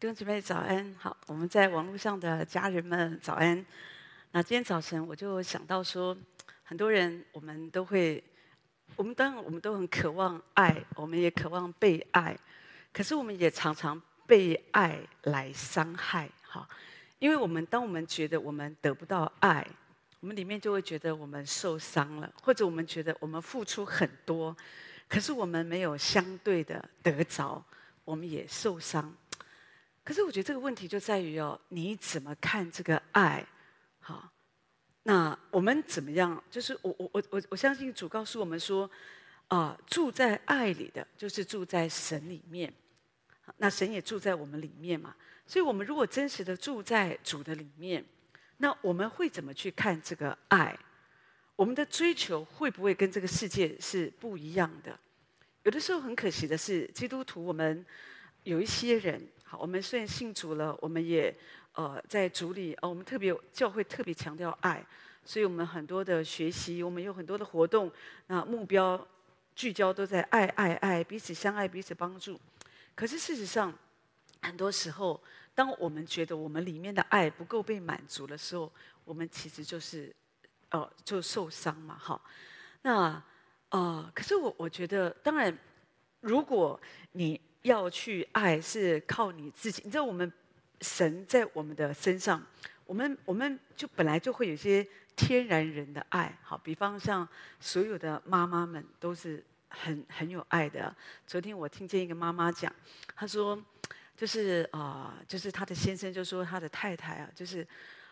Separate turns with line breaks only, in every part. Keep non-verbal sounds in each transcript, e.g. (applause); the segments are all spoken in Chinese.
弟兄姊妹早安，好，我们在网络上的家人们早安。那今天早晨我就想到说，很多人我们都会，我们当然我们都很渴望爱，我们也渴望被爱，可是我们也常常被爱来伤害，哈，因为我们当我们觉得我们得不到爱，我们里面就会觉得我们受伤了，或者我们觉得我们付出很多，可是我们没有相对的得着，我们也受伤。可是我觉得这个问题就在于哦，你怎么看这个爱？好，那我们怎么样？就是我我我我我相信主告诉我们说，啊，住在爱里的就是住在神里面，那神也住在我们里面嘛。所以，我们如果真实的住在主的里面，那我们会怎么去看这个爱？我们的追求会不会跟这个世界是不一样的？有的时候很可惜的是，基督徒我们有一些人。好，我们虽然信主了，我们也呃在主里，呃，我们特别教会特别强调爱，所以我们很多的学习，我们有很多的活动，那目标聚焦都在爱爱爱，彼此相爱，彼此帮助。可是事实上，很多时候，当我们觉得我们里面的爱不够被满足的时候，我们其实就是呃就受伤嘛。哈，那呃，可是我我觉得，当然，如果你要去爱是靠你自己，你知道我们神在我们的身上，我们我们就本来就会有些天然人的爱，好，比方像所有的妈妈们都是很很有爱的。昨天我听见一个妈妈讲，她说就是啊、就是她的先生就说她的太太啊，就是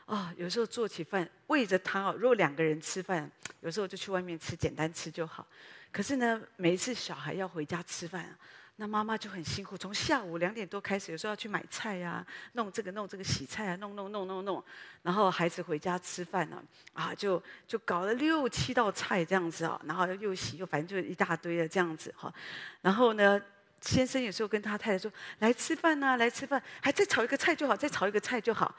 啊、有时候做起饭喂着她，如果两个人吃饭，有时候就去外面吃，简单吃就好。可是呢，每一次小孩要回家吃饭。那妈妈就很辛苦，从下午两点多开始，有时候要去买菜呀、弄这个弄这个洗菜啊，弄弄弄弄弄，然后孩子回家吃饭呢，啊，就就搞了六七道菜这样子啊，然后又洗又反正就一大堆的这样子哈，然后呢，先生有时候跟他太太说，来吃饭呐，来吃饭，还再炒一个菜就好，再炒一个菜就好，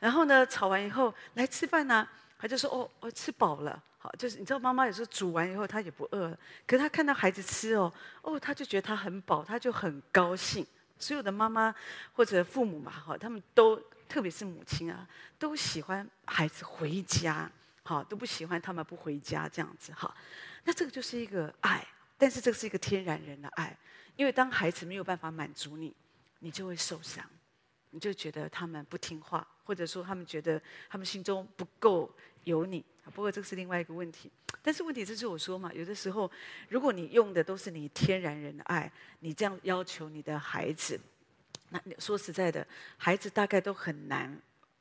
然后呢，炒完以后来吃饭呐，他就说哦，我吃饱了。好，就是你知道，妈妈有时候煮完以后，她也不饿。可是她看到孩子吃哦，哦，她就觉得他很饱，她就很高兴。所有的妈妈或者父母嘛，哈，他们都，特别是母亲啊，都喜欢孩子回家，好，都不喜欢他们不回家这样子，哈。那这个就是一个爱，但是这是一个天然人的爱，因为当孩子没有办法满足你，你就会受伤，你就觉得他们不听话，或者说他们觉得他们心中不够有你。不过这个是另外一个问题，但是问题就是我说嘛，有的时候，如果你用的都是你天然人的爱，你这样要求你的孩子，那说实在的，孩子大概都很难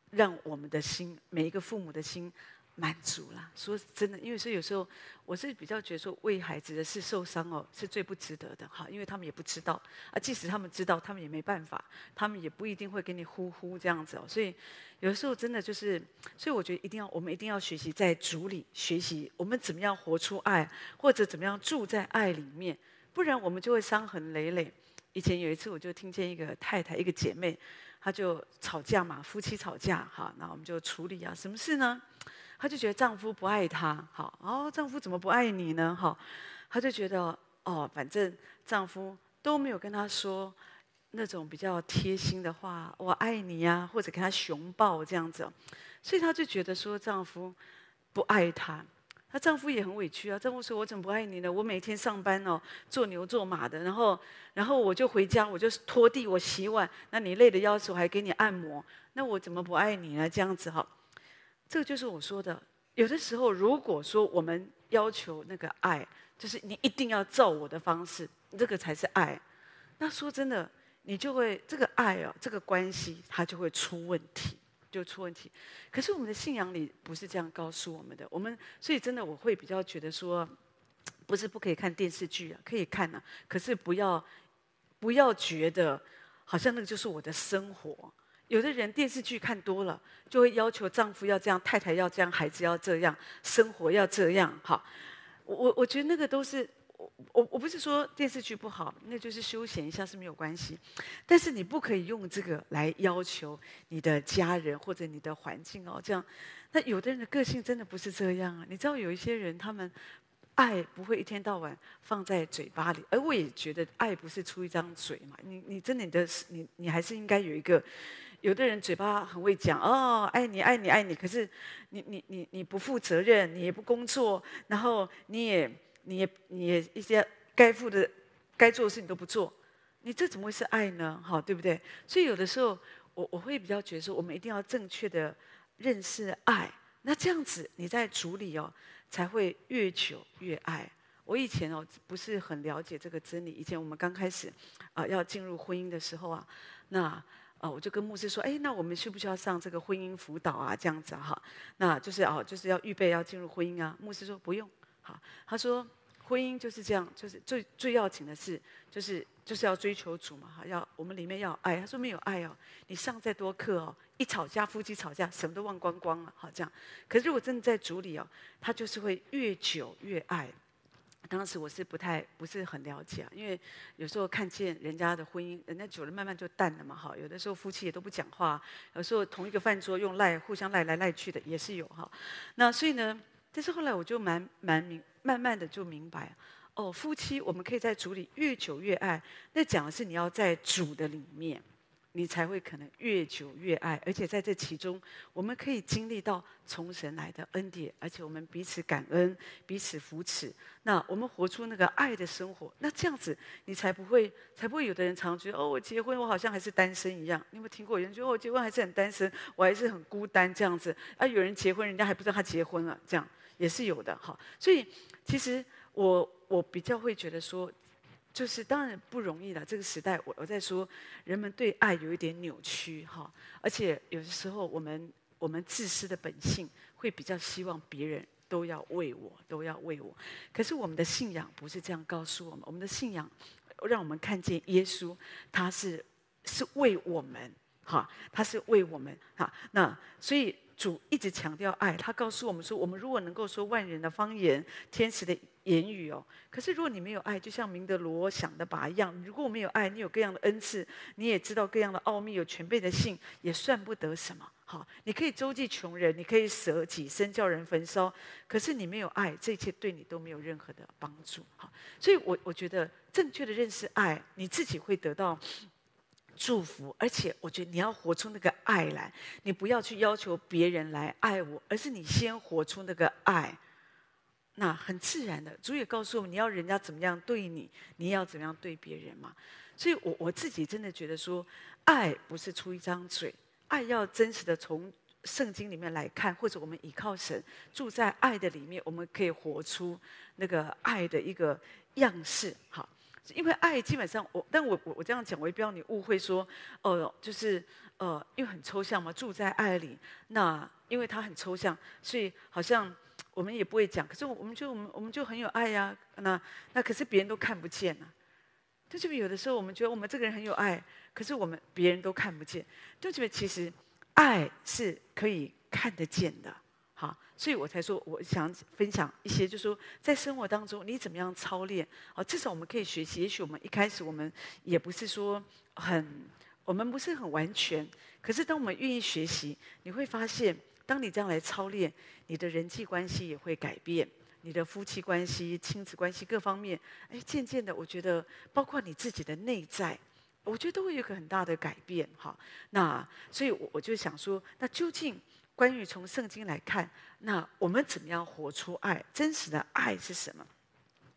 让我们的心，每一个父母的心。满足了，说真的，因为是有时候我是比较觉得说，为孩子的事受伤哦，是最不值得的哈，因为他们也不知道啊，即使他们知道，他们也没办法，他们也不一定会给你呼呼这样子哦，所以有时候真的就是，所以我觉得一定要，我们一定要学习在主里学习，我们怎么样活出爱，或者怎么样住在爱里面，不然我们就会伤痕累累。以前有一次，我就听见一个太太，一个姐妹，她就吵架嘛，夫妻吵架哈，那我们就处理啊，什么事呢？她就觉得丈夫不爱她，好哦，丈夫怎么不爱你呢？哈，她就觉得哦，反正丈夫都没有跟她说那种比较贴心的话，我爱你呀，或者给她熊抱这样子，所以她就觉得说丈夫不爱她。她丈夫也很委屈啊，丈夫说：“我怎么不爱你呢？我每天上班哦，做牛做马的，然后然后我就回家，我就拖地，我洗碗，那你累的要死，我还给你按摩，那我怎么不爱你呢？这样子哈。”这个就是我说的，有的时候，如果说我们要求那个爱，就是你一定要照我的方式，这个才是爱。那说真的，你就会这个爱啊，这个关系它就会出问题，就出问题。可是我们的信仰里不是这样告诉我们的，我们所以真的我会比较觉得说，不是不可以看电视剧啊，可以看啊，可是不要不要觉得好像那个就是我的生活。有的人电视剧看多了，就会要求丈夫要这样，太太要这样，孩子要这样，生活要这样。哈，我我我觉得那个都是我我我不是说电视剧不好，那就是休闲一下是没有关系。但是你不可以用这个来要求你的家人或者你的环境哦。这样，那有的人的个性真的不是这样啊。你知道有一些人他们爱不会一天到晚放在嘴巴里，而我也觉得爱不是出一张嘴嘛。你你真的你的你你还是应该有一个。有的人嘴巴很会讲哦，爱你爱你爱你，可是你你你你不负责任，你也不工作，然后你也你也你也一些该负的该做的事你都不做，你这怎么会是爱呢？哈，对不对？所以有的时候我我会比较觉得说，我们一定要正确的认识爱，那这样子你在主里哦才会越久越爱。我以前哦不是很了解这个真理，以前我们刚开始啊、要进入婚姻的时候啊，那。哦，我就跟牧师说，哎，那我们需不需要上这个婚姻辅导啊？这样子哈，那就是哦，就是要预备要进入婚姻啊。牧师说不用，好，他说婚姻就是这样，就是最最要紧的是，就是就是要追求主嘛，哈，要我们里面要爱。他说没有爱哦，你上再多课哦，一吵架夫妻吵架，什么都忘光光了，好这样。可是如果真的在主里哦，他就是会越久越爱。当时我是不太不是很了解，因为有时候看见人家的婚姻，人家久了慢慢就淡了嘛，哈。有的时候夫妻也都不讲话，有时候同一个饭桌用赖互相赖来赖去的也是有哈。那所以呢，但是后来我就蛮蛮明，慢慢的就明白，哦，夫妻我们可以在主里越久越爱，那讲的是你要在主的里面。你才会可能越久越爱，而且在这其中，我们可以经历到从神来的恩典，而且我们彼此感恩，彼此扶持。那我们活出那个爱的生活，那这样子你才不会，才不会有的人常觉得哦，我结婚我好像还是单身一样。你有没有听过有人觉得我结婚还是很单身，我还是很孤单这样子？啊，有人结婚，人家还不知道他结婚了，这样也是有的哈。所以其实我我比较会觉得说。就是当然不容易了，这个时代我我在说，人们对爱有一点扭曲哈，而且有的时候我们我们自私的本性会比较希望别人都要为我，都要为我。可是我们的信仰不是这样告诉我们，我们的信仰让我们看见耶稣，他是是为我们哈，他是为我们哈。那所以主一直强调爱，他告诉我们说，我们如果能够说万人的方言，天使的。言语哦，可是如果你没有爱，就像明德罗想的吧一样，如果没有爱，你有各样的恩赐，你也知道各样的奥秘，有全备的信，也算不得什么。好，你可以周济穷人，你可以舍己身叫人焚烧，可是你没有爱，这一切对你都没有任何的帮助。好，所以我我觉得正确的认识爱，你自己会得到祝福，而且我觉得你要活出那个爱来，你不要去要求别人来爱我，而是你先活出那个爱。那很自然的，主也告诉我们，你要人家怎么样对你，你要怎么样对别人嘛。所以我我自己真的觉得说，爱不是出一张嘴，爱要真实的从圣经里面来看，或者我们倚靠神，住在爱的里面，我们可以活出那个爱的一个样式。好，因为爱基本上我，但我我我这样讲，我也不要你误会说，哦、呃，就是呃，因为很抽象嘛，住在爱里，那因为它很抽象，所以好像。我们也不会讲，可是我们就我们我们就很有爱呀、那那可是别人都看不见呐、啊。就这边有的时候我们觉得我们这个人很有爱，可是我们别人都看不见。就这边其实爱是可以看得见的，好，所以我才说我想分享一些，就是说在生活当中你怎么样操练啊？至少我们可以学习。也许我们一开始我们也不是说很，我们不是很完全，可是当我们愿意学习，你会发现。当你这样来操练，你的人际关系也会改变，你的夫妻关系、亲子关系各方面，哎，渐渐的，我觉得包括你自己的内在，我觉得都会有一个很大的改变哈。那所以，我我就想说，那究竟关于从圣经来看，那我们怎么样活出爱？真实的爱是什么？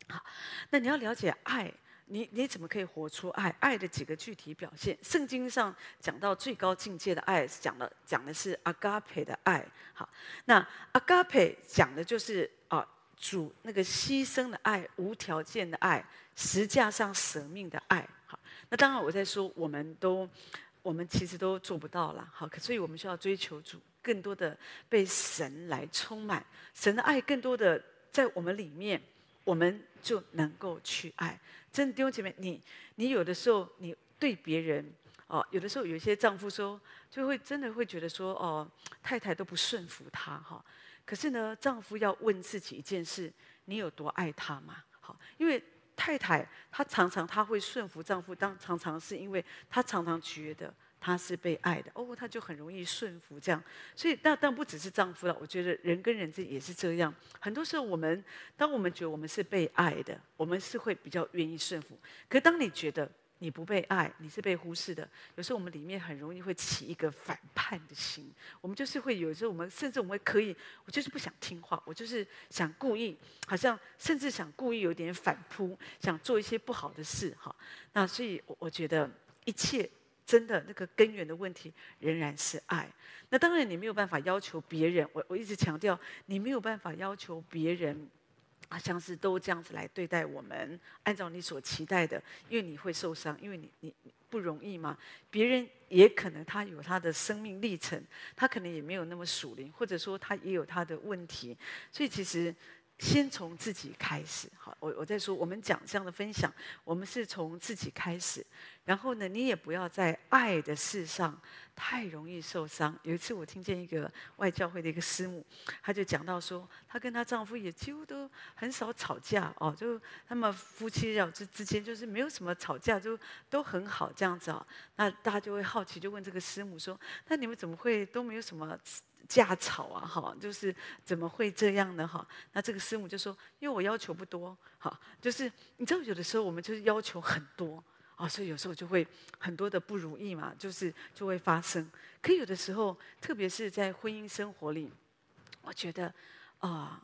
好，那你要了解爱。你你怎么可以活出爱？爱的几个具体表现，圣经上讲到最高境界的爱，讲的讲的是阿嘎培的爱。好，那阿嘎培讲的就是啊，主那个牺牲的爱、无条件的爱、实架上舍命的爱。好，那当然我在说，我们都我们其实都做不到了。好，所以我们需要追求主更多的被神来充满，神的爱更多的在我们里面，我们就能够去爱。真的弟兄姐妹，你你有的时候你对别人哦，有的时候有一些丈夫说，就会真的会觉得说哦，太太都不顺服他哈。可是呢，丈夫要问自己一件事：你有多爱他吗？好，因为太太她常常她会顺服丈夫，当常常是因为她常常觉得他是被爱的，哦，他就很容易顺服这样。所以，但但不只是丈夫了，我觉得人跟人之间也是这样。很多时候，我们当我们觉得我们是被爱的，我们是会比较愿意顺服。可当你觉得，你不被爱，你是被忽视的。有时候我们里面很容易会起一个反叛的心，我们就是会有时候我们甚至我们可以，我就是不想听话，我就是想故意，好像甚至想故意有点反扑，想做一些不好的事哈。那所以，我我觉得一切真的那个根源的问题仍然是爱。那当然你没有办法要求别人，我我一直强调，你没有办法要求别人。啊，像是都这样子来对待我们，按照你所期待的，因为你会受伤，因为你你不容易嘛。别人也可能他有他的生命历程，他可能也没有那么属灵，或者说他也有他的问题，所以其实。先从自己开始，好，我我在说，我们讲这样的分享，我们是从自己开始，然后呢，你也不要在爱的事上太容易受伤。有一次我听见一个外教会的一个师母，她就讲到说，她跟她丈夫也几乎都很少吵架哦，就他们夫妻俩之之间就是没有什么吵架，就都很好这样子啊。那大家就会好奇，就问这个师母说，那你们怎么会都没有什么？架吵啊，哈，就是怎么会这样呢？哈，那这个师母就说：“因为我要求不多，哈，就是你知道，有的时候我们就是要求很多啊，所以有时候就会很多的不如意嘛，就是就会发生。可有的时候，特别是在婚姻生活里，我觉得啊。”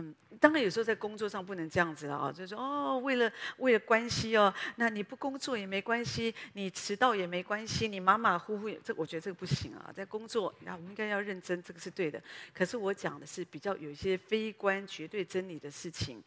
嗯，当然有时候在工作上不能这样子了啊，就是说哦，为了为了关系哦，那你不工作也没关系，你迟到也没关系，你马马虎虎，这我觉得这个不行啊，在工作啊，我们应该要认真，这个是对的。可是我讲的是比较有一些非关绝对真理的事情，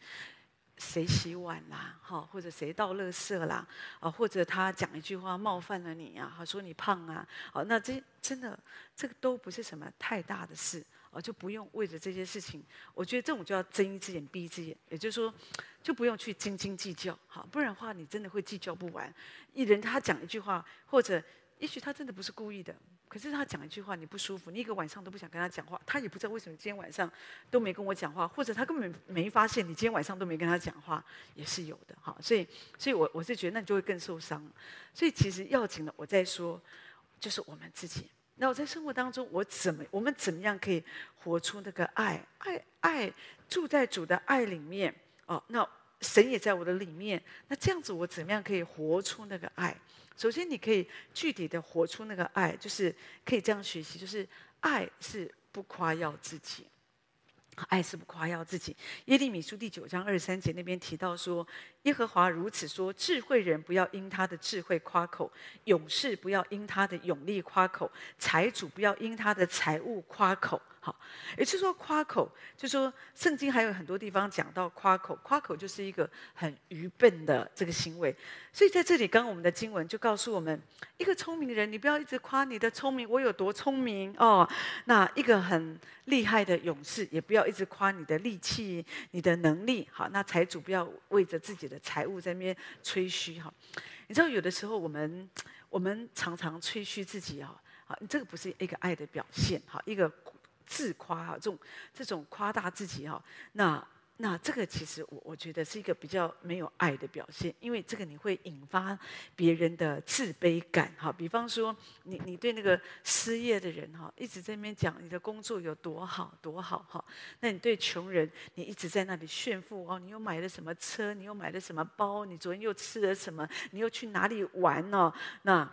谁洗碗啦，哈，或者谁倒垃圾啦，啊，或者他讲一句话冒犯了你啊，好说你胖啊，好，那这真的这个都不是什么太大的事。哦，就不用为了这些事情，我觉得这种就要睁一只眼闭一只眼，也就是说，就不用去斤斤计较，好，不然的话你真的会计较不完。一人他讲一句话，或者也许他真的不是故意的，可是他讲一句话你不舒服，你一个晚上都不想跟他讲话，他也不知道为什么今天晚上都没跟我讲话，或者他根本没发现你今天晚上都没跟他讲话，也是有的，哈。所以，所以我我是觉得那你就会更受伤。所以其实要紧的，我在说，就是我们自己。那我在生活当中，我怎么，我们怎么样可以活出那个爱？爱爱住在主的爱里面哦。那神也在我的里面。那这样子，我怎么样可以活出那个爱？首先，你可以具体的活出那个爱，就是可以这样学习，就是爱是不夸耀自己。爱是不夸耀自己。耶利米书第九章二十三节那边提到说，耶和华如此说：智慧人不要因他的智慧夸口，勇士不要因他的勇力夸口，财主不要因他的财物夸口。好，也就是说夸口，就说圣经还有很多地方讲到夸口，夸口就是一个很愚笨的这个行为。所以在这里，刚刚我们的经文就告诉我们，一个聪明的人，你不要一直夸你的聪明，我有多聪明哦。那一个很厉害的勇士，也不要一直夸你的力气、你的能力。好，那财主不要为着自己财务在那边吹嘘哈。你知道，有的时候我们我们常常吹嘘自己啊，好，这个不是一个爱的表现哈，一个。自夸哈，这种这种夸大自己哈，那那这个其实我我觉得是一个比较没有爱的表现，因为这个你会引发别人的自卑感哈。比方说，你你对那个失业的人哈，一直在那边讲你的工作有多好多好哈，那你对穷人，你一直在那里炫富哦，你又买了什么车，你又买了什么包，你昨天又吃了什么，你又去哪里玩哦？那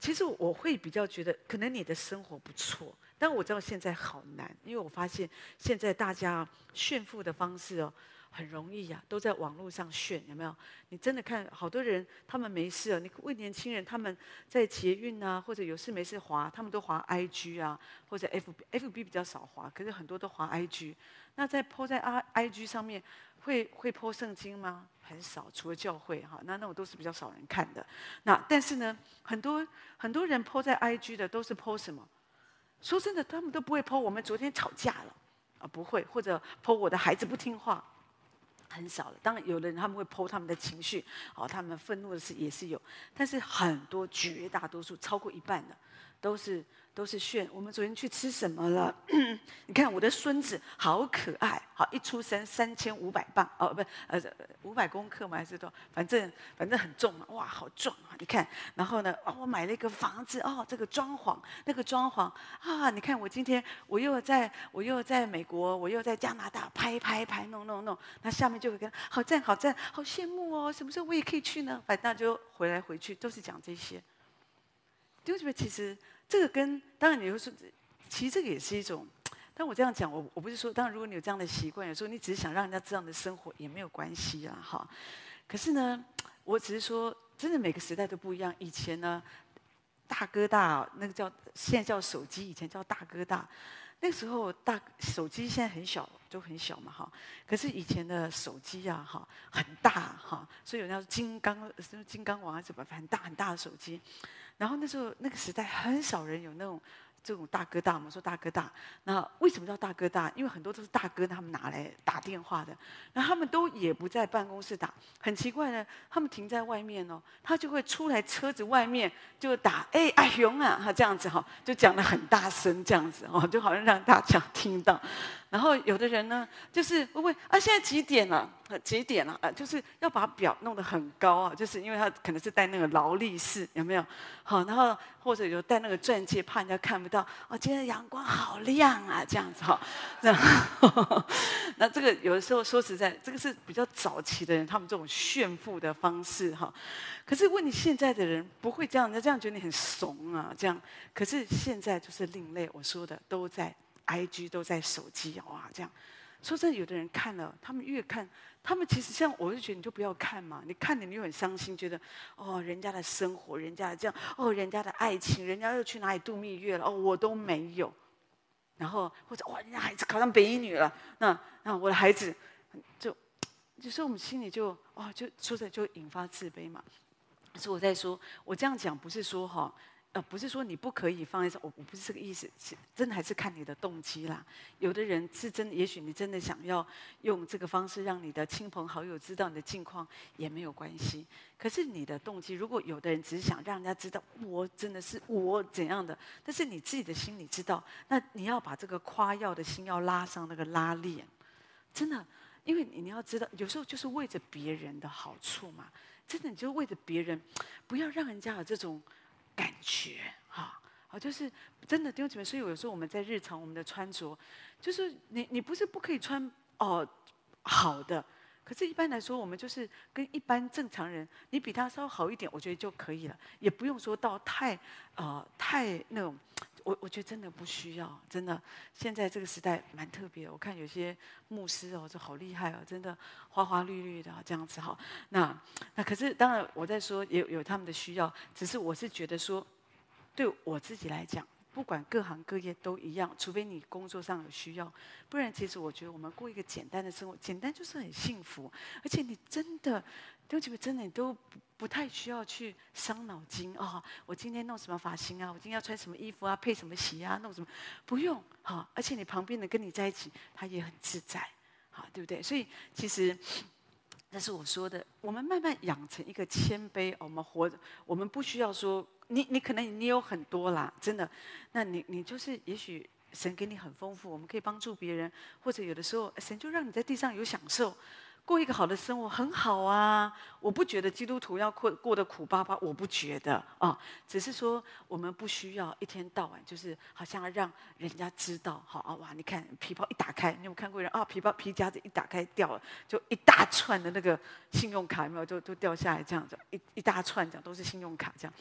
其实我会比较觉得，可能你的生活不错。但我知道现在好难，因为我发现现在大家炫富的方式哦，很容易呀、都在网络上炫，有没有？你真的看好多人，他们没事啊。你问年轻人，他们在捷运啊，或者有事没事滑，他们都滑 IG 啊，或者 FB，FB 比较少滑，可是很多都滑 IG。那在 po 在 IG 上面，会会 po 圣经吗？很少，除了教会哈，那那种都是比较少人看的。那但是呢，很多很多人 po 在 IG 的都是 po 什么？说真的，他们都不会泼我们昨天吵架了，啊，不会，或者泼我的孩子不听话，很少了。当然，有的人他们会剖他们的情绪，哦，他们愤怒的事也是有，但是很多绝大多数超过一半的，都是。都是炫，我们昨天去吃什么了？(clears throat) 你看我的孙子好可爱，好一出生三千五百磅哦，不，呃，五百公克嘛还是多？反正反正很重嘛，哇，好壮啊！你看，然后呢，哦，我买了一个房子，哦，这个装潢，那个装潢啊，你看我今天我又在我又在美国，我又在加拿大拍拍拍弄弄弄，那下面就会跟好赞好赞，好羡慕哦，什么时候我也可以去呢？反正就回来回去都是讲这些，对不对？其实。这个跟当然你会说，其实这个也是一种。但我这样讲，我我不是说，当然如果你有这样的习惯，有时候你只是想让人家这样的生活也没有关系啊，哈。可是呢，我只是说，真的每个时代都不一样。以前呢，大哥大那个叫现在叫手机，以前叫大哥大。那时候大手机现在很小，都很小嘛，哈。可是以前的手机啊，哈，很大哈，所以有那种金刚什么金刚王啊什么，很大很大的手机。然后那时候那个时代很少人有那种这种大哥大我们，说大哥大。那为什么叫大哥大？因为很多都是大哥他们拿来打电话的。那他们都也不在办公室打，很奇怪呢，他们停在外面哦，他就会出来车子外面就打，哎，阿雄啊，他这样子哈，就讲的很大声这样子哦，就好像让大家听到。然后有的人呢，就是会问啊，现在几点了？几点了？啊，就是要把表弄得很高啊，就是因为他可能是戴那个劳力士，有没有？好，然后或者有戴那个钻戒，怕人家看不到。哦，今天阳光好亮啊，这样子哈。那 (laughs) 那这个有的时候说实在，这个是比较早期的人，他们这种炫富的方式哈。可是问你现在的人不会这样，人家这样觉得你很怂啊，这样。可是现在就是另类，我说的都在。IG 都在手机哇，这样说真的，有的人看了，他们越看，他们其实像我就觉得你就不要看嘛，你看了你又很伤心，觉得哦，人家的生活，人家的这样，哦，人家的爱情，人家又去哪里度蜜月了，哦，我都没有，然后或者哇，人家孩子考上北医女了，那那我的孩子就，就是我们心里就哇，就说着就引发自卑嘛。所以我在说，我这样讲不是说哈。呃，不是说你不可以放在这，我我不是这个意思，是真的还是看你的动机啦。有的人是真的，也许你真的想要用这个方式让你的亲朋好友知道你的近况，也没有关系。可是你的动机，如果有的人只是想让人家知道我真的是我怎样的，但是你自己的心里知道，那你要把这个夸耀的心要拉上那个拉链，真的，因为你要知道，有时候就是为着别人的好处嘛，真的你就为着别人，不要让人家有这种。感觉哈，好，就是真的弟兄姐妹，所以有时候我们在日常我们的穿着，就是你你不是不可以穿哦好的，可是一般来说，我们就是跟一般正常人，你比他稍微好一点，我觉得就可以了，也不用说到太啊太那种，我我觉得真的不需要，真的，现在这个时代蛮特别的，我看有些牧师哦，就好厉害哦，真的花花绿绿的这样子哈。那那可是当然我在说也有有他们的需要，只是我是觉得说，对我自己来讲，不管各行各业都一样，除非你工作上有需要，不然其实我觉得我们过一个简单的生活，简单就是很幸福，而且你真的。对不起，真的你都不太需要去伤脑筋啊、我今天弄什么发型啊？我今天要穿什么衣服啊？配什么鞋啊？弄什么？不用哈、而且你旁边的跟你在一起，他也很自在，好、对不对？所以其实，那是我说的，我们慢慢养成一个谦卑。我们活着，我们不需要说你，你可能你有很多啦，真的。那你你就是，也许神给你很丰富，我们可以帮助别人，或者有的时候神就让你在地上有享受。过一个好的生活很好啊，我不觉得基督徒要过过得苦巴巴，我不觉得啊、只是说我们不需要一天到晚就是好像要让人家知道，好啊哇，你看皮包一打开，你有看过人啊？皮包皮夹子一打开掉了，就一大串的那个信用卡有没有就都掉下来这样子，一一大串这样都是信用卡这样，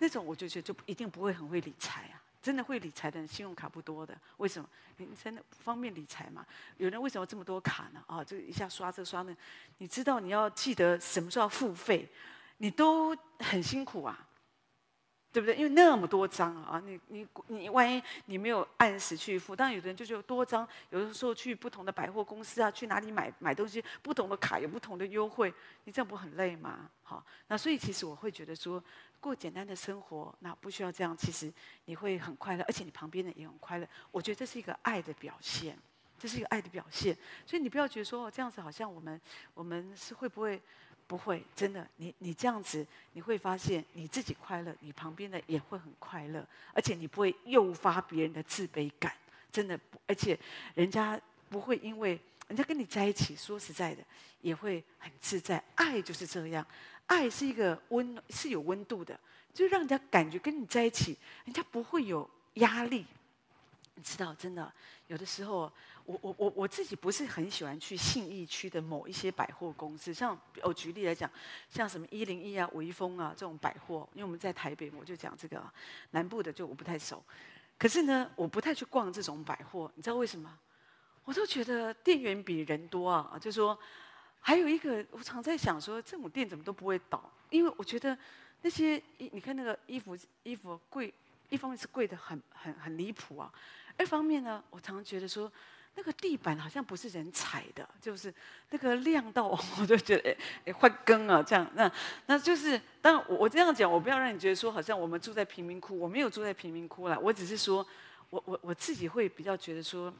那种我就觉得就一定不会很会理财啊。真的会理财的人，信用卡不多的。为什么？你真的不方便理财嘛？有人为什么这么多卡呢？啊，就一下刷这刷那，你知道你要记得什么时候要付费，你都很辛苦啊，对不对？因为那么多张啊，你你你万一你没有按时去付，当然有的人就是有多张，有的时候去不同的百货公司啊，去哪里买买东西，不同的卡有不同的优惠，你这样不很累吗？好，那所以其实我会觉得说。过简单的生活，那不需要这样。其实你会很快乐，而且你旁边的也很快乐。我觉得这是一个爱的表现。这是一个爱的表现。所以你不要觉得说这样子好像我们我们是会不会不会真的？你你这样子你会发现你自己快乐，你旁边的也会很快乐，而且你不会诱发别人的自卑感，真的，而且人家不会因为人家跟你在一起，说实在的也会很自在。爱就是这样，爱是一个温是有温度的。就让人家感觉跟你在一起，人家不会有压力。你知道，真的有的时候，我我我我自己不是很喜欢去信义区的某一些百货公司。像我举例来讲，像什么一零一啊、微风啊这种百货，因为我们在台北，我就讲这个南部的就我不太熟。可是呢，我不太去逛这种百货，你知道为什么？我都觉得店员比人多啊。就说还有一个，我常在想说，这种店怎么都不会倒？因为我觉得。那些衣，你看那个衣服，衣服贵，一方面是贵的很很很离谱啊，二方面呢，我常常觉得说，那个地板好像不是人踩的，就是那个亮到，我就觉得 (laughs) 哎，换更啊，这样，那那就是，当然我我这样讲，我不要让你觉得说，好像我们住在贫民窟，我没有住在贫民窟啦，我只是说，我我我自己会比较觉得说。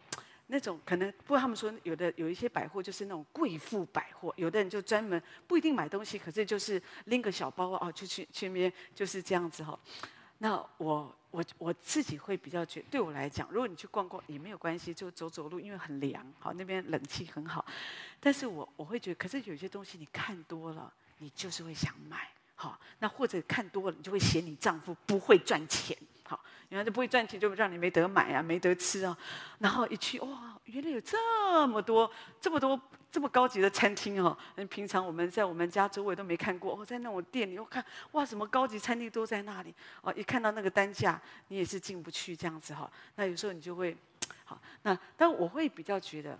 那种可能，不过他们说有的有一些百货就是那种贵妇百货，有的人就专门不一定买东西，可是就是拎个小包啊，就去去那边就是这样子哈。那我我我自己会比较觉，对我来讲，如果你去逛逛也没有关系，就走走路，因为很凉，好那边冷气很好。但是我我会觉得，可是有些东西你看多了，你就是会想买，好，那或者看多了，你就会嫌你丈夫不会赚钱。好，原来就不会赚钱，就让你没得买啊，没得吃啊。然后一去，哇，原来有这么多、这么多、这么高级的餐厅哦。平常我们在我们家周围都没看过。哦，在那种店里，我看，哇，什么高级餐厅都在那里。哦，一看到那个单价，你也是进不去这样子哈。那有时候你就会，好，那但我会比较觉得，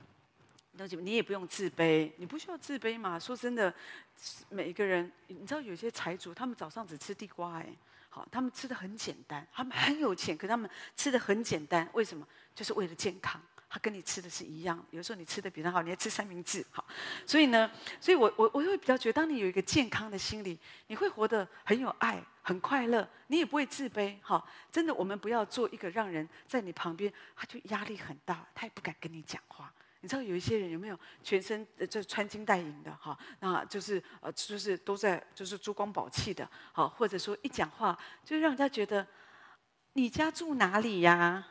那就你也不用自卑，你不需要自卑嘛。说真的，每一个人，你知道有些财主，他们早上只吃地瓜哎。好，他们吃的很简单，他们很有钱，可他们吃的很简单，为什么？就是为了健康。他跟你吃的是一样，有时候你吃的比他好，你还吃三明治。好，所以呢，所以我我我会比较觉得，当你有一个健康的心理，你会活得很有爱，很快乐，你也不会自卑。好，真的，我们不要做一个让人在你旁边，他就压力很大，他也不敢跟你讲话。你知道有一些人有没有全身呃就穿金戴银的哈？那就是呃就是都在就是珠光宝气的，好，或者说一讲话就让人家觉得你家住哪里呀？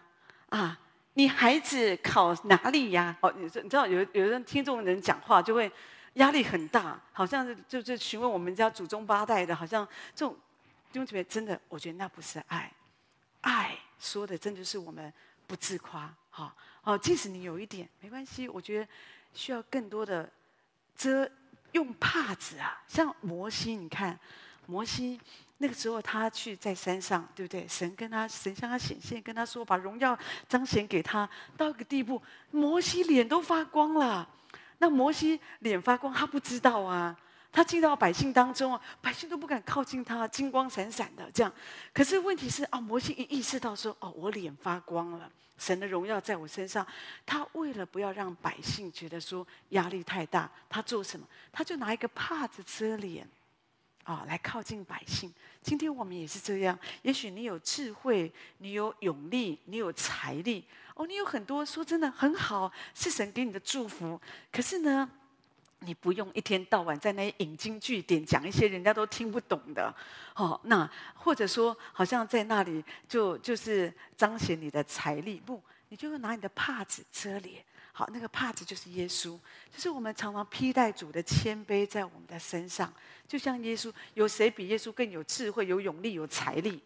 啊，你孩子考哪里呀？哦，你你知道有有人听众人讲话就会压力很大，好像是就是询问我们家祖宗八代的，好像这种弟兄姊妹真的，我觉得那不是爱，爱说的真的是我们不自夸。好哦，即使你有一点没关系，我觉得需要更多的遮，用帕子啊。像摩西，你看摩西那个时候，他去在山上，对不对？神跟他，神向他显现，跟他说，把荣耀彰显给他。到一个地步，摩西脸都发光了。那摩西脸发光，他不知道啊。他进到百姓当中啊，百姓都不敢靠近他，金光闪闪的这样。可是问题是啊，摩西一意识到说，哦，我脸发光了。神的荣耀在我身上，他为了不要让百姓觉得说压力太大，他做什么？他就拿一个帕子遮脸，啊，来靠近百姓。今天我们也是这样。也许你有智慧，你有勇力，你有财力，哦，你有很多，说真的很好，是神给你的祝福。可是呢，你不用一天到晚在那里引经据典讲一些人家都听不懂的，哦，那或者说好像在那里就就是彰显你的财力，不，你就拿你的帕子遮脸，好，那个帕子就是耶稣，就是我们常常披戴主的谦卑在我们的身上，就像耶稣，有谁比耶稣更有智慧、有勇力、有财力？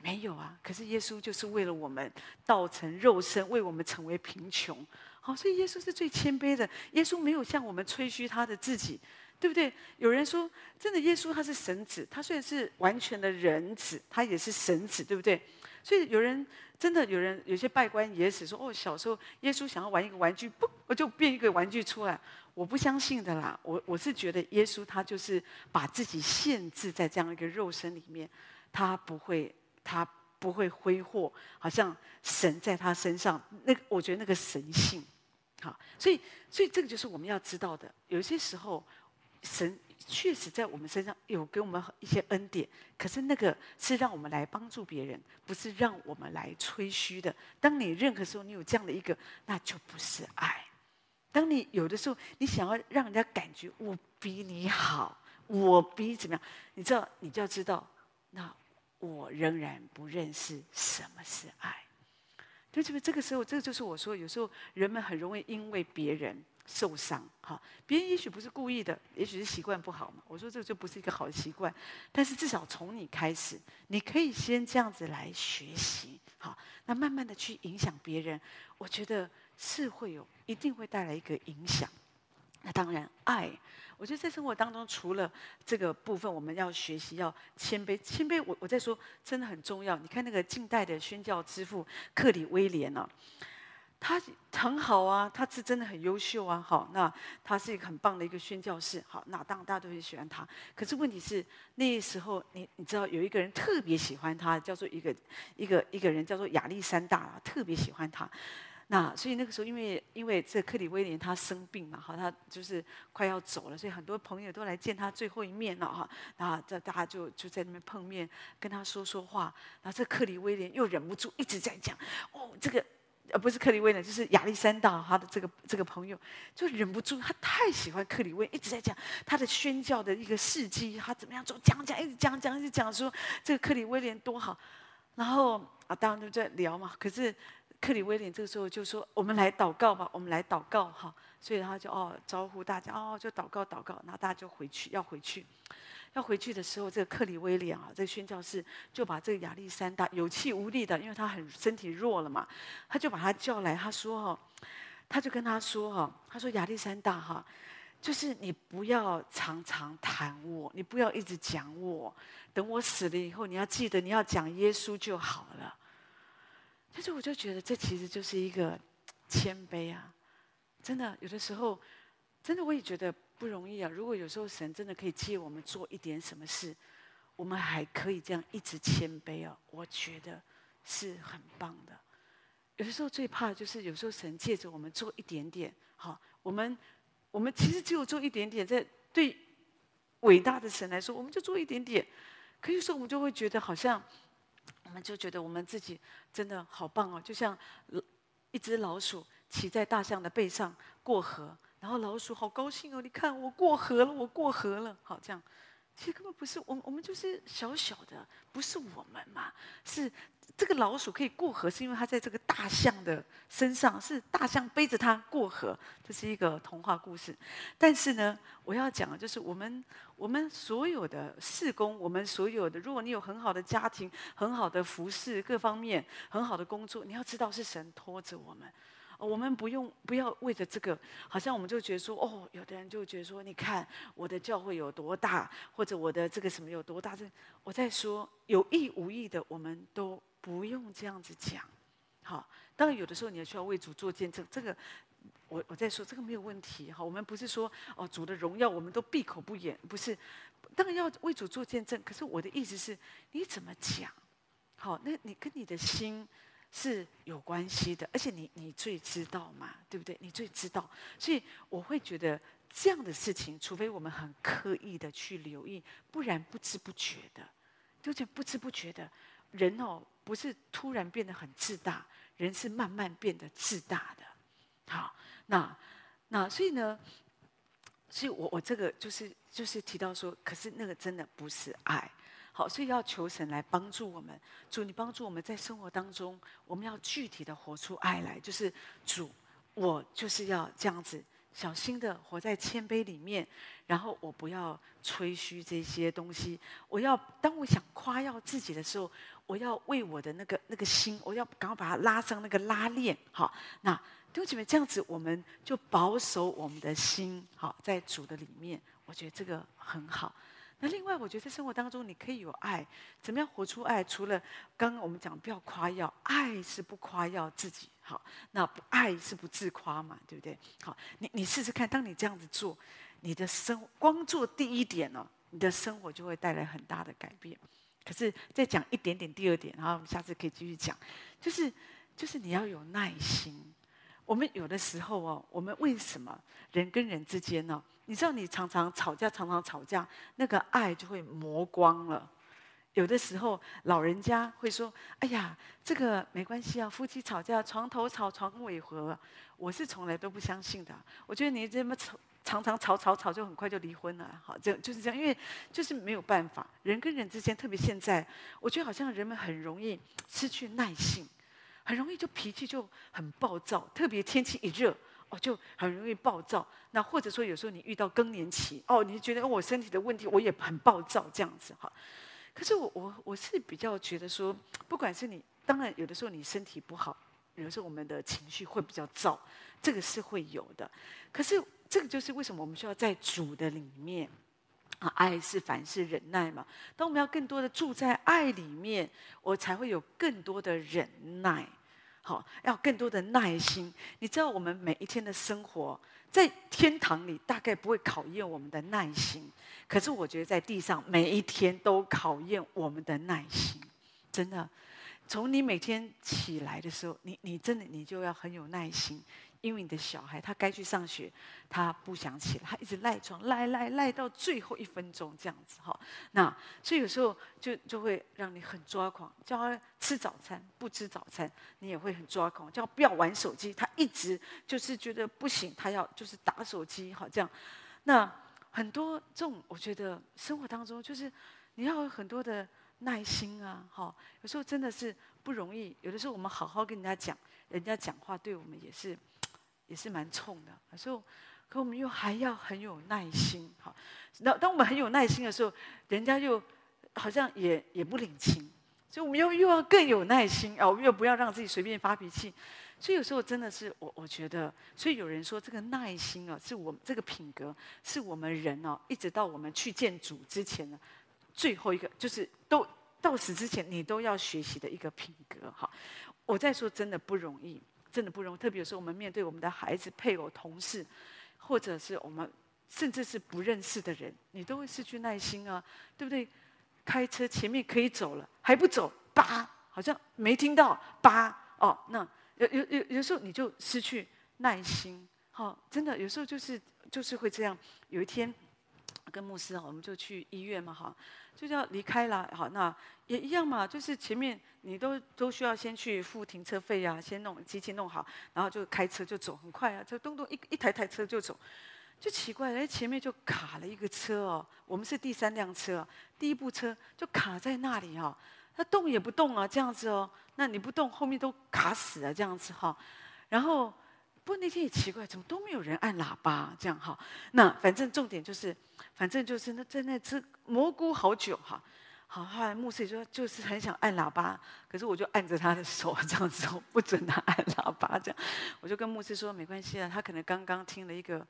没有啊，可是耶稣就是为了我们道成肉身，为我们成为贫穷。好，所以耶稣是最谦卑的。耶稣没有向我们吹嘘他的自己，对不对？有人说，真的，耶稣他是神子，他虽然是完全的人子，他也是神子，对不对？所以有人真的有人有些拜官野史说，哦，小时候耶稣想要玩一个玩具，不，我就变一个玩具出来。我不相信的啦，我我是觉得耶稣他就是把自己限制在这样一个肉身里面，他不会，他不会挥霍，好像神在他身上，那我觉得那个神性。好，所以，所以这个就是我们要知道的。有些时候，神确实在我们身上有给我们一些恩典，可是那个是让我们来帮助别人，不是让我们来吹嘘的。当你任何时候你有这样的一个，那就不是爱。当你有的时候你想要让人家感觉我比你好，我比怎么样，你知道，你就要知道，那我仍然不认识什么是爱。对这个？这个时候，这个就是我说，有时候人们很容易因为别人。受伤，哈，别人也许不是故意的，也许是习惯不好嘛。我说这就不是一个好习惯，但是至少从你开始，你可以先这样子来学习，好，那慢慢的去影响别人，我觉得是会有，一定会带来一个影响。那当然，爱，我觉得在生活当中，除了这个部分，我们要学习要谦卑，谦卑，我我在说真的很重要。你看那个近代的宣教之父克里威廉、啊？他很好啊，他是真的很优秀啊。好，那他是一个很棒的一个宣教士。好，那当然大家都很喜欢他。可是问题是，那时候你你知道有一个人特别喜欢他，叫做一个一个一个人叫做亚历山大啊，特别喜欢他。那所以那个时候，因为因为这克里威廉他生病嘛，好，他就是快要走了，所以很多朋友都来见他最后一面了哈。那这大家就就在那边碰面，跟他说说话。然后这克里威廉又忍不住一直在讲，哦，这个。呃不是克里威廉，就是亚历山大，他的这个这个朋友就忍不住，他太喜欢克里威，一直在讲他的宣教的一个事迹，他怎么样做，讲讲，一直讲讲，一直讲说这个克里威廉多好。然后啊，当然都在聊嘛。可是克里威廉这个时候就说：“我们来祷告吧，我们来祷告哈。”所以他就哦招呼大家哦，就祷告祷告，然后大家就回去要回去。要回去的时候，这个克里威廉啊，这个宣教士就把这个亚历山大有气无力的，因为他很身体弱了嘛，他就把他叫来，他说哈，他就跟他说哈，他说亚历山大哈，就是你不要常常谈我，你不要一直讲我，等我死了以后，你要记得你要讲耶稣就好了。但是我就觉得这其实就是一个谦卑啊，真的有的时候，真的我也觉得。不容易啊！如果有时候神真的可以借我们做一点什么事，我们还可以这样一直谦卑啊，我觉得是很棒的。有的时候最怕就是有时候神借着我们做一点点，好，我们我们其实只有做一点点，在对伟大的神来说，我们就做一点点。可以说我们就会觉得好像，我们就觉得我们自己真的好棒哦，就像一只老鼠骑在大象的背上过河。然后老鼠好高兴哦！你看我过河了，我过河了。好，这样，其实根本不是我们，我们就是小小的，不是我们嘛。是这个老鼠可以过河，是因为它在这个大象的身上，是大象背着它过河。这是一个童话故事。但是呢，我要讲的就是我们，我们所有的事工，我们所有的，如果你有很好的家庭、很好的服饰，各方面很好的工作，你要知道是神拖着我们。我们不用不要为着这个，好像我们就觉得说，哦，有的人就觉得说，你看我的教会有多大，或者我的这个什么有多大。这我在说有意无意的，我们都不用这样子讲。好，当然有的时候你也需要为主做见证，这个我我在说这个没有问题。好，我们不是说哦主的荣耀我们都闭口不言，不是，当然要为主做见证。可是我的意思是，你怎么讲？好，那你跟你的心。是有关系的，而且你你最知道嘛，对不对？你最知道，所以我会觉得这样的事情，除非我们很刻意的去留意，不然不知不觉的，就是不知不觉的，人哦，不是突然变得很自大，人是慢慢变得自大的。好，那那所以呢，所以我我这个就是就是提到说，可是那个真的不是爱。好，所以要求神来帮助我们。主，你帮助我们在生活当中，我们要具体的活出爱来。就是主，我就是要这样子，小心的活在谦卑里面。然后我不要吹嘘这些东西。我要当我想夸耀自己的时候，我要为我的那个那个心，我要赶快把它拉上那个拉链。好，那弟兄姐妹，这样子我们就保守我们的心。好，在主的里面，我觉得这个很好。那另外，我觉得在生活当中，你可以有爱，怎么样活出爱？除了刚刚我们讲不要夸耀，爱是不夸耀自己，好，那不爱是不自夸嘛，对不对？好，你你试试看，当你这样子做，你的生光做第一点哦，你的生活就会带来很大的改变。可是再讲一点点，第二点，然后我们下次可以继续讲，就是就是你要有耐心。我们有的时候哦，我们为什么人跟人之间呢？你知道，你常常吵架，常常吵架，那个爱就会磨光了。有的时候，老人家会说：“哎呀，这个没关系啊，夫妻吵架，床头吵，床尾和。”我是从来都不相信的。我觉得你这么吵，常常吵吵吵，就很快就离婚了。好，就就是这样，因为就是没有办法，人跟人之间，特别现在，我觉得好像人们很容易失去耐性，很容易就脾气就很暴躁，特别天气一热。哦，就很容易暴躁。那或者说，有时候你遇到更年期，哦，你觉得我身体的问题，我也很暴躁这样子哈。可是我我我是比较觉得说，不管是你，当然有的时候你身体不好，有的时候我们的情绪会比较躁，这个是会有的。可是这个就是为什么我们需要在主的里面啊，爱是凡事忍耐嘛。当我们要更多的住在爱里面，我才会有更多的忍耐。好，要更多的耐心。你知道，我们每一天的生活在天堂里大概不会考验我们的耐心，可是我觉得在地上每一天都考验我们的耐心。真的，从你每天起来的时候，你你真的你就要很有耐心。因为你的小孩他该去上学，他不想起来，他一直赖床赖赖赖到最后一分钟这样子哈。那所以有时候就就会让你很抓狂，叫他吃早餐不吃早餐，你也会很抓狂。叫他不要玩手机，他一直就是觉得不行，他要就是打手机哈这样。那很多这种我觉得生活当中就是你要有很多的耐心啊，哈。有时候真的是不容易，有的时候我们好好跟人家讲，人家讲话对我们也是。也是蛮冲的，所以，可我们又还要很有耐心，好。那当我们很有耐心的时候，人家又好像也也不领情，所以我们又又要更有耐心啊，我们又不要让自己随便发脾气。所以有时候真的是我我觉得，所以有人说这个耐心啊，是我们这个品格，是我们人哦，一直到我们去见主之前呢，最后一个就是都到死之前，你都要学习的一个品格。好，我在说真的不容易。真的不容易，特别是我们面对我们的孩子、配偶、同事，或者是我们甚至是不认识的人，你都会失去耐心啊，对不对？开车前面可以走了，还不走，叭，好像没听到，叭，哦，那有有有有时候你就失去耐心，好、真的有时候就是就是会这样。有一天跟牧师啊，我们就去医院嘛，哈。就要离开了，好，那也一样嘛，就是前面你都都需要先去付停车费呀，先弄机器弄好，然后就开车就走，很快啊，就咚咚一一台台车就走，就奇怪，哎，前面就卡了一个车哦，我们是第三辆车，第一部车就卡在那里哈，它动也不动啊，这样子哦，那你不动，后面都卡死了这样子哈，然后。不过那天也奇怪，怎么都没有人按喇叭？这样哈，那反正重点就是，反正就是那在那吃蘑菇好久哈。好，后来牧师说就是很想按喇叭，可是我就按着他的手这样子，不准他按喇叭这样。我就跟牧师说没关系啊，他可能刚刚听了一个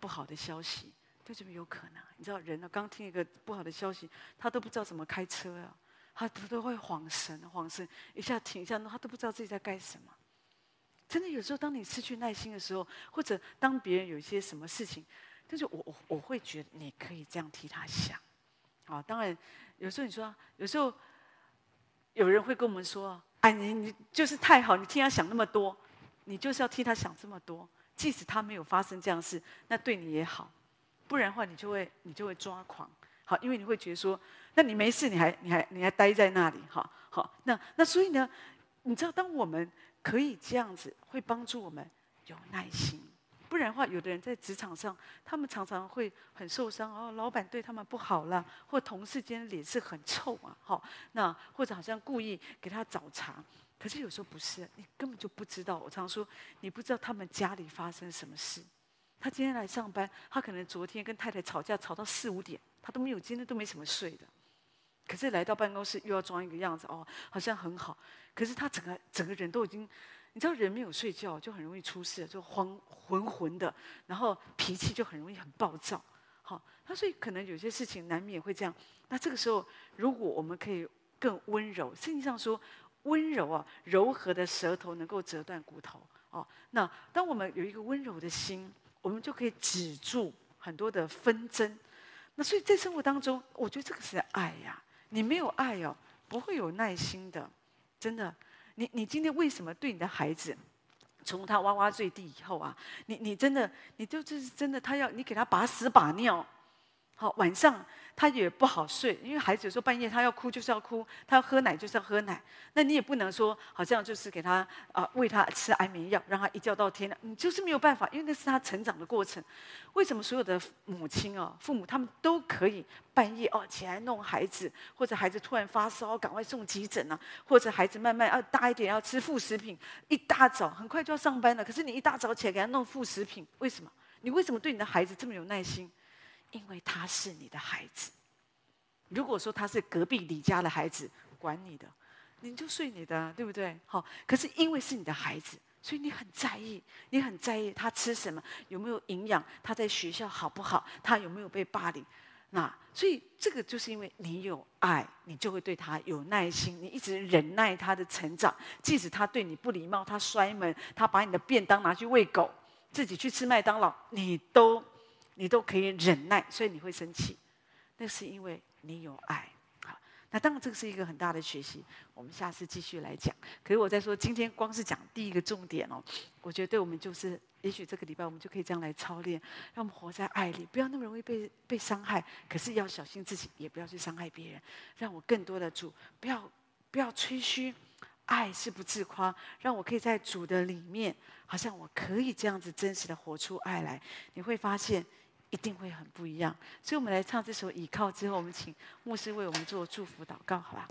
不好的消息，就这么有可能。你知道人呢，刚听一个不好的消息，他都不知道怎么开车啊，他都都会恍神恍神，一下停一下，他都不知道自己在干什么。真的有时候，当你失去耐心的时候，或者当别人有一些什么事情，但是我我我会觉得你可以这样替他想，啊，当然有时候你说，有时候有人会跟我们说，哎，你你就是太好，你替他想那么多，你就是要替他想这么多，即使他没有发生这样事，那对你也好，不然的话你就会你就会抓狂，好，因为你会觉得说，那你没事，你还你还你还待在那里，哈，好，那那所以呢，你知道当我们。可以这样子，会帮助我们有耐心。不然的话，有的人在职场上，他们常常会很受伤哦。老板对他们不好了，或同事间脸色很臭啊，好，那或者好像故意给他找茬。可是有时候不是，你根本就不知道。我常说，你不知道他们家里发生什么事。他今天来上班，他可能昨天跟太太吵架，吵到四五点，他都没有，今天都没什么睡的。可是来到办公室又要装一个样子哦，好像很好。可是他整个整个人都已经，你知道人没有睡觉就很容易出事，就慌浑浑的，然后脾气就很容易很暴躁。好，那所以可能有些事情难免会这样。那这个时候，如果我们可以更温柔，圣经上说温柔啊，柔和的舌头能够折断骨头。哦，那当我们有一个温柔的心，我们就可以止住很多的纷争。那所以在生活当中，我觉得这个是爱呀。你没有爱哦，不会有耐心的。真的，你你今天为什么对你的孩子，从他哇哇坠地以后啊，你你真的，你就就是真的，他要你给他把屎把尿，好晚上。他也不好睡，因为孩子有时候半夜他要哭就是要哭，他要喝奶就是要喝奶。那你也不能说好像就是给他啊、喂他吃安眠药，让他一觉到天亮，你就是没有办法，因为那是他成长的过程。为什么所有的母亲哦、父母他们都可以半夜哦起来弄孩子，或者孩子突然发烧，赶快送急诊啊，或者孩子慢慢要大一点要吃副食品，一大早很快就要上班了，可是你一大早起来给他弄副食品，为什么？你为什么对你的孩子这么有耐心？因为他是你的孩子。如果说他是隔壁李家的孩子，管你的，你就睡你的，对不对？好，可是因为是你的孩子，所以你很在意，你很在意他吃什么，有没有营养，他在学校好不好，他有没有被霸凌？那所以这个就是因为你有爱，你就会对他有耐心，你一直忍耐他的成长，即使他对你不礼貌，他摔门，他把你的便当拿去喂狗，自己去吃麦当劳，你都。你都可以忍耐，所以你会生气，那是因为你有爱。好，那当然这个是一个很大的学习，我们下次继续来讲。可是我在说，今天光是讲第一个重点哦，我觉得对我们就是，也许这个礼拜我们就可以这样来操练，让我们活在爱里，不要那么容易被被伤害，可是要小心自己，也不要去伤害别人。让我更多的主，不要不要吹嘘，爱是不自夸，让我可以在主的里面，好像我可以这样子真实的活出爱来，你会发现。一定会很不一样，所以我们来唱这首《倚靠》之后，我们请牧师为我们做祝福祷告，好吧？